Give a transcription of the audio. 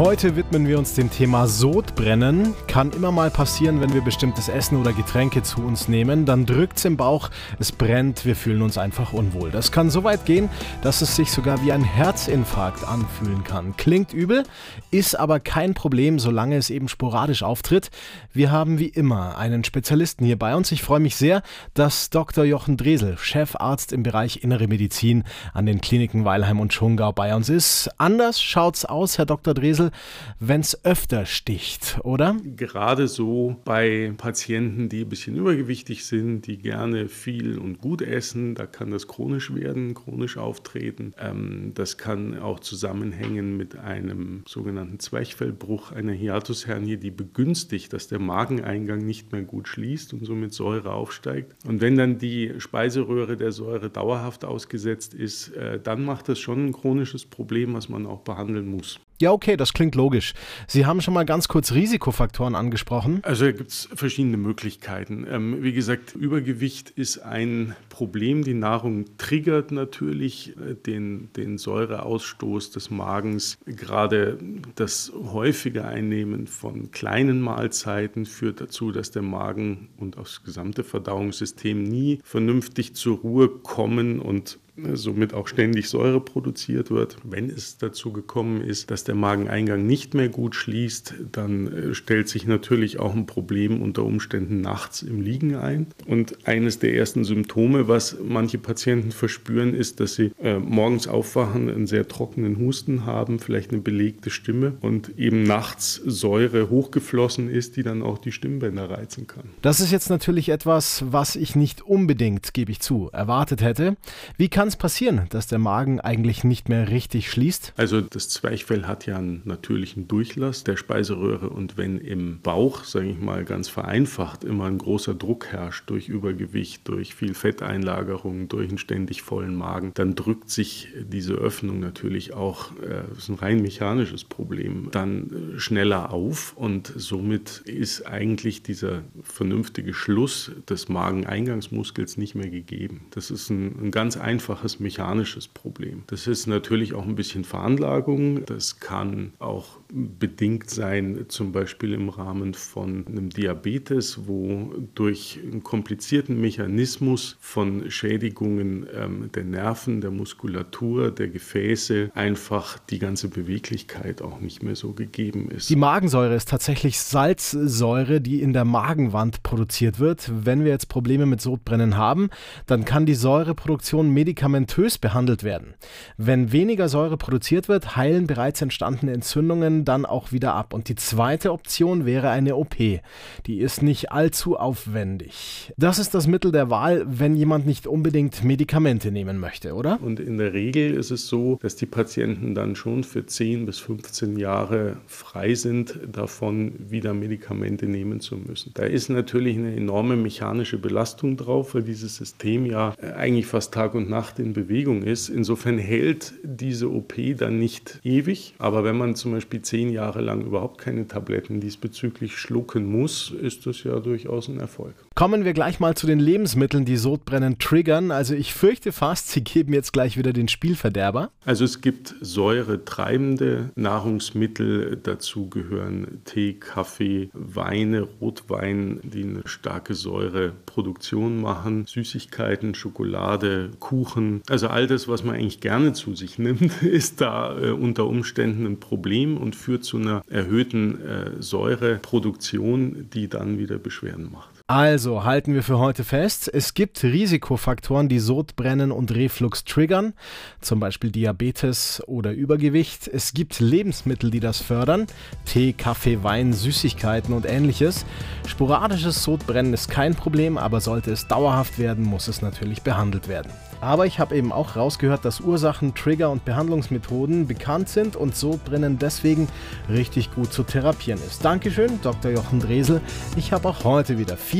Heute widmen wir uns dem Thema Sodbrennen. Kann immer mal passieren, wenn wir bestimmtes Essen oder Getränke zu uns nehmen. Dann drückt es im Bauch, es brennt, wir fühlen uns einfach unwohl. Das kann so weit gehen, dass es sich sogar wie ein Herzinfarkt anfühlen kann. Klingt übel, ist aber kein Problem, solange es eben sporadisch auftritt. Wir haben wie immer einen Spezialisten hier bei uns. Ich freue mich sehr, dass Dr. Jochen Dresel, Chefarzt im Bereich Innere Medizin an den Kliniken Weilheim und Schongau bei uns ist. Anders schaut's aus, Herr Dr. Dresel wenn es öfter sticht, oder? Gerade so bei Patienten, die ein bisschen übergewichtig sind, die gerne viel und gut essen, da kann das chronisch werden, chronisch auftreten. Ähm, das kann auch zusammenhängen mit einem sogenannten Zwerchfellbruch, einer Hiatushernie, die begünstigt, dass der Mageneingang nicht mehr gut schließt und somit Säure aufsteigt. Und wenn dann die Speiseröhre der Säure dauerhaft ausgesetzt ist, äh, dann macht das schon ein chronisches Problem, was man auch behandeln muss. Ja, okay, das klingt logisch. Sie haben schon mal ganz kurz Risikofaktoren angesprochen. Also da gibt es verschiedene Möglichkeiten. Ähm, wie gesagt, Übergewicht ist ein Problem. Die Nahrung triggert natürlich äh, den, den Säureausstoß des Magens. Gerade das häufige Einnehmen von kleinen Mahlzeiten führt dazu, dass der Magen und auch das gesamte Verdauungssystem nie vernünftig zur Ruhe kommen und somit auch ständig Säure produziert wird. Wenn es dazu gekommen ist, dass der Mageneingang nicht mehr gut schließt, dann äh, stellt sich natürlich auch ein Problem unter Umständen nachts im Liegen ein. Und eines der ersten Symptome, was manche Patienten verspüren, ist, dass sie äh, morgens aufwachen, einen sehr trockenen Husten haben, vielleicht eine belegte Stimme und eben nachts Säure hochgeflossen ist, die dann auch die Stimmbänder reizen kann. Das ist jetzt natürlich etwas, was ich nicht unbedingt, gebe ich zu, erwartet hätte. Wie kann es passieren, dass der Magen eigentlich nicht mehr richtig schließt? Also das Zwerchfell hat ja einen natürlichen Durchlass der Speiseröhre und wenn im Bauch, sage ich mal ganz vereinfacht, immer ein großer Druck herrscht durch Übergewicht, durch viel Fetteinlagerung, durch einen ständig vollen Magen, dann drückt sich diese Öffnung natürlich auch, äh, das ist ein rein mechanisches Problem, dann äh, schneller auf und somit ist eigentlich dieser vernünftige Schluss des Mageneingangsmuskels nicht mehr gegeben. Das ist ein, ein ganz einfaches einfaches mechanisches Problem. Das ist natürlich auch ein bisschen Veranlagung. Das kann auch bedingt sein, zum Beispiel im Rahmen von einem Diabetes, wo durch einen komplizierten Mechanismus von Schädigungen ähm, der Nerven, der Muskulatur, der Gefäße einfach die ganze Beweglichkeit auch nicht mehr so gegeben ist. Die Magensäure ist tatsächlich Salzsäure, die in der Magenwand produziert wird. Wenn wir jetzt Probleme mit Sodbrennen haben, dann kann die Säureproduktion medikamentös medikamentös behandelt werden. Wenn weniger Säure produziert wird, heilen bereits entstandene Entzündungen dann auch wieder ab. Und die zweite Option wäre eine OP. Die ist nicht allzu aufwendig. Das ist das Mittel der Wahl, wenn jemand nicht unbedingt Medikamente nehmen möchte, oder? Und in der Regel ist es so, dass die Patienten dann schon für 10 bis 15 Jahre frei sind, davon wieder Medikamente nehmen zu müssen. Da ist natürlich eine enorme mechanische Belastung drauf, weil dieses System ja eigentlich fast Tag und Nacht in Bewegung ist. Insofern hält diese OP dann nicht ewig. Aber wenn man zum Beispiel zehn Jahre lang überhaupt keine Tabletten diesbezüglich schlucken muss, ist das ja durchaus ein Erfolg. Kommen wir gleich mal zu den Lebensmitteln, die Sodbrennen triggern. Also ich fürchte fast, Sie geben jetzt gleich wieder den Spielverderber. Also es gibt säuretreibende Nahrungsmittel. Dazu gehören Tee, Kaffee, Weine, Rotwein, die eine starke Säureproduktion machen, Süßigkeiten, Schokolade, Kuchen, also all das, was man eigentlich gerne zu sich nimmt, ist da äh, unter Umständen ein Problem und führt zu einer erhöhten äh, Säureproduktion, die dann wieder Beschwerden macht. Also halten wir für heute fest, es gibt Risikofaktoren, die Sodbrennen und Reflux triggern, zum Beispiel Diabetes oder Übergewicht. Es gibt Lebensmittel, die das fördern, Tee, Kaffee, Wein, Süßigkeiten und ähnliches. Sporadisches Sodbrennen ist kein Problem, aber sollte es dauerhaft werden, muss es natürlich behandelt werden. Aber ich habe eben auch rausgehört, dass Ursachen, Trigger und Behandlungsmethoden bekannt sind und Sodbrennen deswegen richtig gut zu therapieren ist. Dankeschön, Dr. Jochen Dresel. Ich habe auch heute wieder viel